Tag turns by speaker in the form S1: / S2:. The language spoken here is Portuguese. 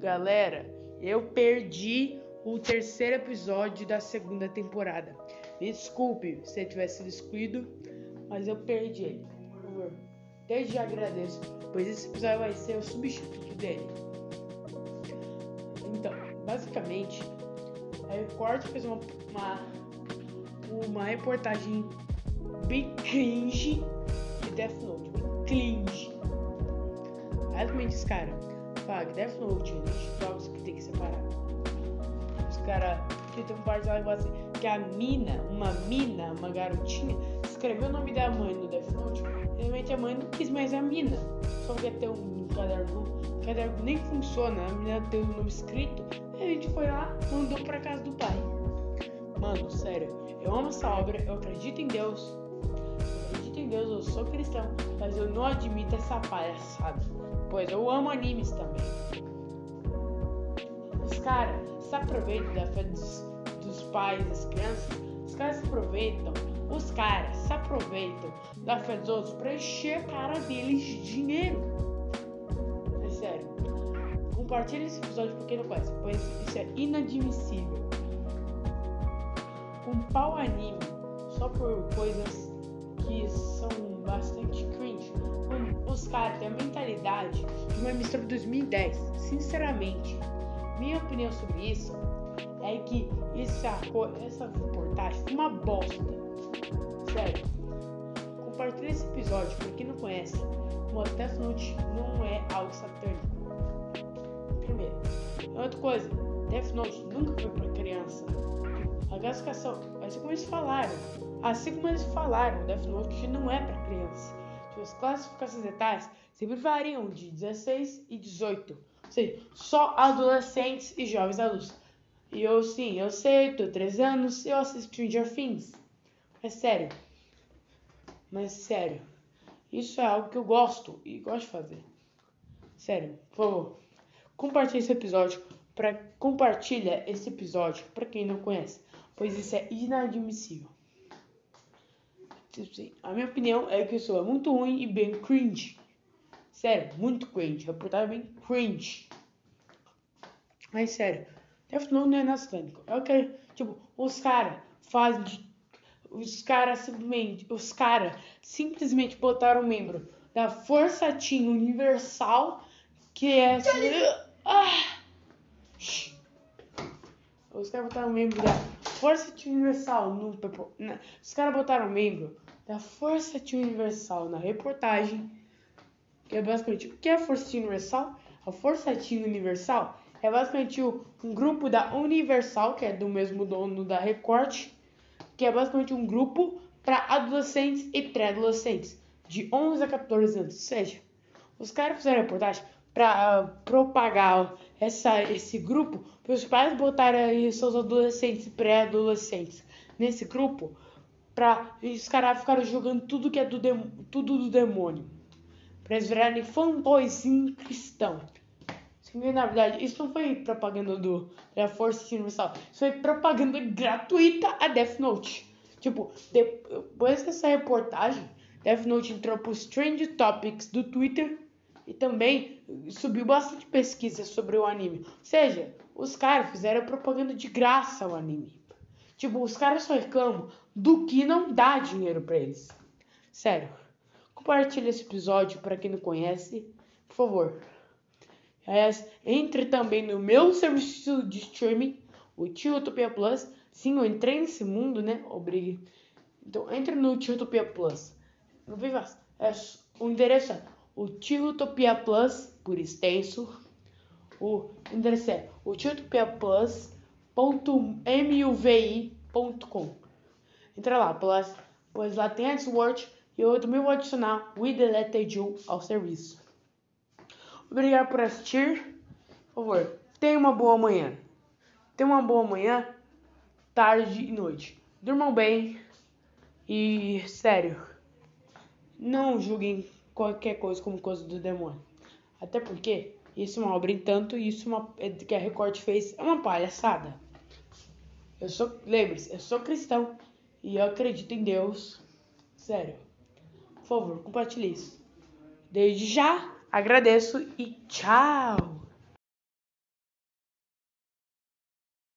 S1: galera, eu perdi o terceiro episódio da segunda temporada. Me desculpe se eu tivesse sido excluído, mas eu perdi ele. Por favor, desde já agradeço, pois esse episódio vai ser o substituto dele. Então, basicamente, a Record fez uma, uma, uma reportagem bem cringe de Death Note. Bem cringe. Basicamente, os caras falam que Death Note é jogos que tem que separar. Os caras que tem um parte lá assim, que a mina, uma mina, uma garotinha, escreveu o nome da mãe no Death Note. Realmente a mãe não quis mais a mina. Só quer ter um caderno. O caderno nem funciona, a menina tem o nome escrito. A gente foi lá, mandou pra casa do pai. Mano, sério, eu amo essa obra, eu acredito em Deus. Em Deus, eu sou cristão, mas eu não admito essa palhaçada. Pois eu amo animes também. Os caras se aproveitam da fé dos, dos pais, das crianças. Os caras se aproveitam. Os caras se aproveitam da fé dos outros pra encher a cara deles de dinheiro. É sério. Compartilhe esse episódio com quem não conhece, pois isso é inadmissível. Um pau anime só por coisas que são bastante cringe. Os caras têm a mentalidade de uma mistura de 2010. Sinceramente, minha opinião sobre isso é que essa, essa reportagem foi uma bosta. Sério. Compartilhe esse episódio pra quem não conhece. Death Note não é algo satânico. Primeiro. Outra coisa, Death Note nunca foi pra criança. A classificação, assim como eles falaram, assim como eles falaram, Death Note não é pra criança. Suas classificações etárias sempre variam de 16 e 18. Ou seja, só adolescentes e jovens adultos. E eu sim, eu sei, tô 13 anos, eu assisto Stranger Things. É sério. Mas sério. Isso é algo que eu gosto e gosto de fazer. Sério, por favor. Compartilhe esse episódio para compartilha esse episódio para quem não conhece, pois isso é inadmissível. Sim, a minha opinião é que isso é muito ruim e bem cringe. Sério, muito cringe. Reportagem bem cringe. Mas sério, Death Note não é nostálgico. É o que, tipo, os caras fazem. Os caras simplesmente. Os caras simplesmente botaram um membro da Força Team Universal. Que é. Ah! Os caras botaram um membro da Força Universal no. Os caras botaram membro da Força Universal na reportagem. Que é basicamente. O que é a Força Universal? A Força Universal é basicamente um grupo da Universal, que é do mesmo dono da Record, que é basicamente um grupo para adolescentes e pré-adolescentes, de 11 a 14 anos. Ou seja, os caras fizeram reportagem para uh, propagar essa, esse grupo, para os pais botarem seus adolescentes e pré-adolescentes nesse grupo, para os caras ficarem jogando tudo que é do, tudo do demônio, para eles virarem fanboyzinho cristão. Na verdade, isso não foi propaganda do da Força Universal. Isso foi propaganda gratuita a Death Note. Tipo, depois dessa reportagem, Death Note entrou pro Strange Topics do Twitter e também subiu bastante pesquisa sobre o anime. Ou seja, os caras fizeram propaganda de graça ao anime. Tipo, os caras só reclamam do que não dá dinheiro para eles. Sério. Compartilhe esse episódio para quem não conhece, por favor. Entre também no meu serviço de streaming, o Tiotopia Plus. Sim, eu entrei nesse mundo, né? Obrigado. Então, entre no Tiotopia Plus. Não Viva. É, o endereço é o Tiotopia Plus, por extenso. O endereço é o tiotopiaplus.muvi.com. Entra lá, plus, pois lá tem AdWord e eu também vou adicionar o Delete You ao serviço. Obrigado por assistir. Por favor, tenha uma boa manhã. Tenha uma boa manhã, tarde e noite. Durmam bem. E, sério, não julguem qualquer coisa como coisa do demônio. Até porque isso é uma obra em tanto e isso é uma, é que a Record fez é uma palhaçada. Eu sou, lembre-se, eu sou cristão e eu acredito em Deus. Sério. Por favor, compartilhe isso. Desde já Agradeço e tchau!